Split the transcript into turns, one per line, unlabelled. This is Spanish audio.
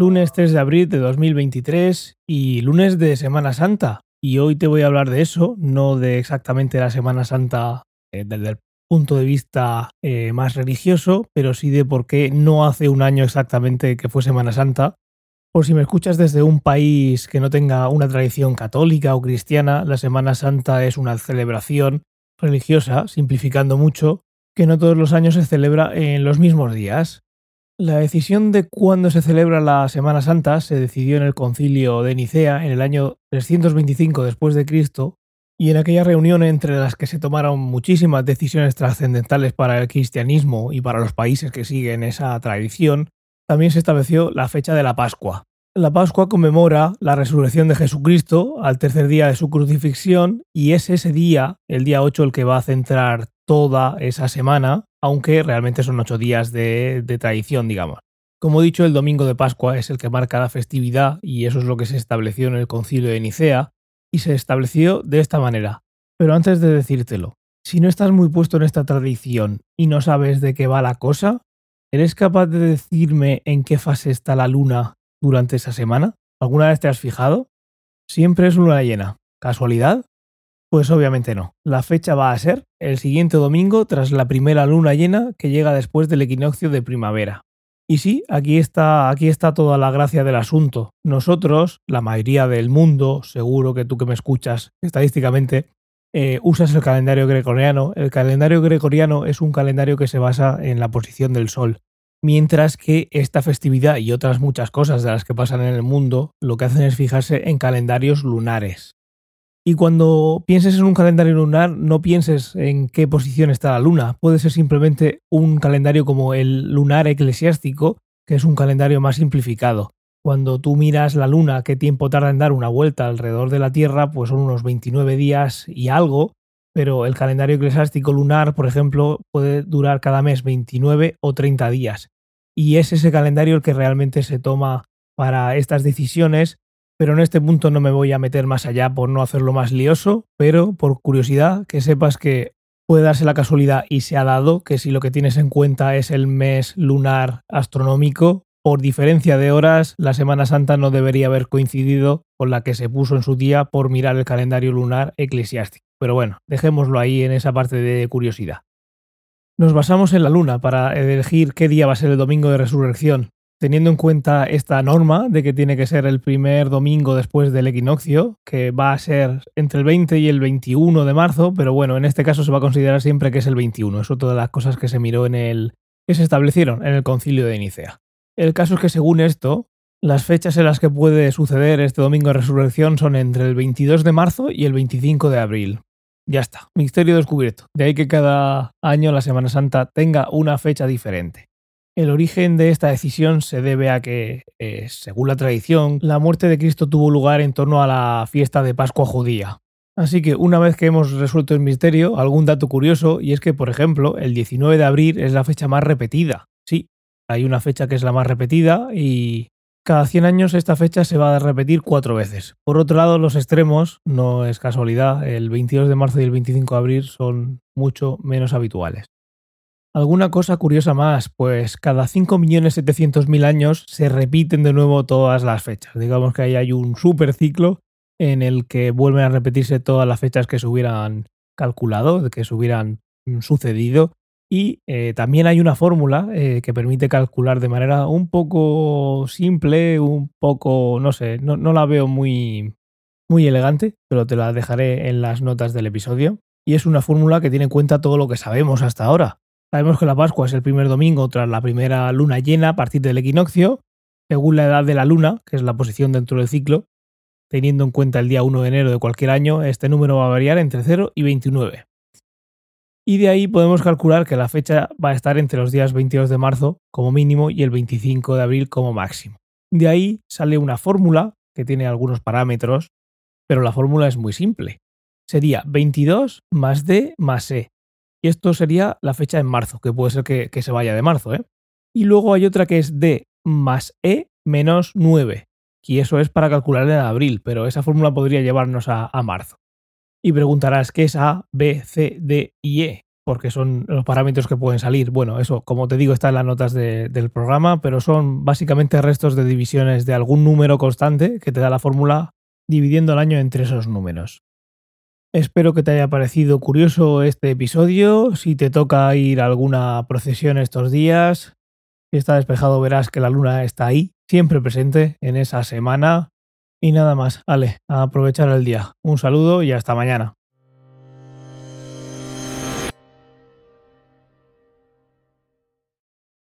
lunes 3 de abril de 2023 y lunes de Semana Santa. Y hoy te voy a hablar de eso, no de exactamente la Semana Santa eh, desde el punto de vista eh, más religioso, pero sí de por qué no hace un año exactamente que fue Semana Santa. Por si me escuchas desde un país que no tenga una tradición católica o cristiana, la Semana Santa es una celebración religiosa, simplificando mucho, que no todos los años se celebra en los mismos días. La decisión de cuándo se celebra la Semana Santa se decidió en el concilio de Nicea en el año 325 después de Cristo y en aquella reunión entre las que se tomaron muchísimas decisiones trascendentales para el cristianismo y para los países que siguen esa tradición, también se estableció la fecha de la Pascua. La Pascua conmemora la resurrección de Jesucristo al tercer día de su crucifixión y es ese día, el día 8, el que va a centrar toda esa semana, aunque realmente son ocho días de, tradición, digamos. Como he dicho, el domingo de Pascua es el que marca la festividad y eso es lo que se estableció en el concilio de Nicea y se estableció de esta manera. Pero antes de decírtelo, si no estás muy puesto en esta tradición y no sabes de qué va la cosa, ¿eres capaz de decirme en qué fase está la luna durante esa semana? ¿Alguna vez te has fijado? Siempre es luna llena. ¿Casualidad? Pues obviamente no. La fecha va a ser el siguiente domingo tras la primera luna llena que llega después del equinoccio de primavera. Y sí, aquí está, aquí está toda la gracia del asunto. Nosotros, la mayoría del mundo, seguro que tú que me escuchas estadísticamente, eh, usas el calendario gregoriano. El calendario gregoriano es un calendario que se basa en la posición del sol. Mientras que esta festividad y otras muchas cosas de las que pasan en el mundo lo que hacen es fijarse en calendarios lunares. Y cuando pienses en un calendario lunar, no pienses en qué posición está la luna. Puede ser simplemente un calendario como el lunar eclesiástico, que es un calendario más simplificado. Cuando tú miras la luna, qué tiempo tarda en dar una vuelta alrededor de la Tierra, pues son unos 29 días y algo, pero el calendario eclesiástico lunar, por ejemplo, puede durar cada mes 29 o 30 días. Y es ese calendario el que realmente se toma para estas decisiones pero en este punto no me voy a meter más allá por no hacerlo más lioso, pero por curiosidad que sepas que puede darse la casualidad y se ha dado que si lo que tienes en cuenta es el mes lunar astronómico, por diferencia de horas, la Semana Santa no debería haber coincidido con la que se puso en su día por mirar el calendario lunar eclesiástico. Pero bueno, dejémoslo ahí en esa parte de curiosidad. Nos basamos en la luna para elegir qué día va a ser el domingo de resurrección, teniendo en cuenta esta norma de que tiene que ser el primer domingo después del equinoccio, que va a ser entre el 20 y el 21 de marzo, pero bueno, en este caso se va a considerar siempre que es el 21. Es otra de las cosas que se miró en el que se establecieron en el concilio de Nicea. El caso es que según esto, las fechas en las que puede suceder este domingo de resurrección son entre el 22 de marzo y el 25 de abril. Ya está, misterio descubierto. De ahí que cada año la Semana Santa tenga una fecha diferente. El origen de esta decisión se debe a que, eh, según la tradición, la muerte de Cristo tuvo lugar en torno a la fiesta de Pascua judía. Así que una vez que hemos resuelto el misterio, algún dato curioso, y es que, por ejemplo, el 19 de abril es la fecha más repetida. Sí, hay una fecha que es la más repetida y cada 100 años esta fecha se va a repetir cuatro veces. Por otro lado, los extremos, no es casualidad, el 22 de marzo y el 25 de abril son mucho menos habituales. Alguna cosa curiosa más, pues cada 5.700.000 años se repiten de nuevo todas las fechas. Digamos que ahí hay un super ciclo en el que vuelven a repetirse todas las fechas que se hubieran calculado, que se hubieran mm, sucedido. Y eh, también hay una fórmula eh, que permite calcular de manera un poco simple, un poco, no sé, no, la veo muy, muy elegante, pero te la dejaré en las notas del episodio. Y es una fórmula que tiene en cuenta todo lo que sabemos hasta ahora. Sabemos que la Pascua es el primer domingo tras la primera luna llena a partir del equinoccio, según la edad de la luna, que es la posición dentro del ciclo. Teniendo en cuenta el día 1 de enero de cualquier año, este número va a variar entre 0 y 29. Y de ahí podemos calcular que la fecha va a estar entre los días 22 de marzo como mínimo y el 25 de abril como máximo. De ahí sale una fórmula que tiene algunos parámetros, pero la fórmula es muy simple. Sería 22 más D más E, y esto sería la fecha en marzo, que puede ser que, se vaya de marzo. ¿eh? Y luego hay otra que es D más E menos 9. Y eso es para calcular en abril, pero esa fórmula podría llevarnos a, marzo. Y preguntarás, ¿qué es A, B, C, D y E? porque son los parámetros que pueden salir. Bueno, eso, como te digo, está en las notas del programa, pero son básicamente restos de divisiones de algún número constante que te da la fórmula dividiendo el año entre esos números. Espero que te haya parecido curioso este episodio. Si te toca ir a alguna procesión estos días, si está despejado verás que la luna está ahí, siempre presente en esa semana. Y nada más, Ale, aprovechar el día. Un saludo y hasta mañana.